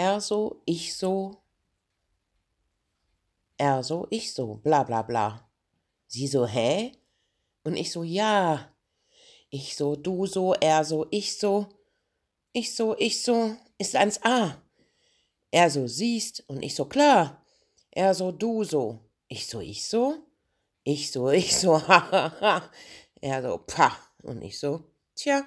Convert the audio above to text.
Er so, ich so. Er so, ich so, bla bla bla. Sie so, hä? Und ich so, ja. Ich so, du so, er so, ich so. Ich so, ich so, ist eins A. Er so, siehst. Und ich so, klar. Er so, du so. Ich so, ich so. Ich so, ich so, ha, ha, ha. Er so, pa. Und ich so, tja.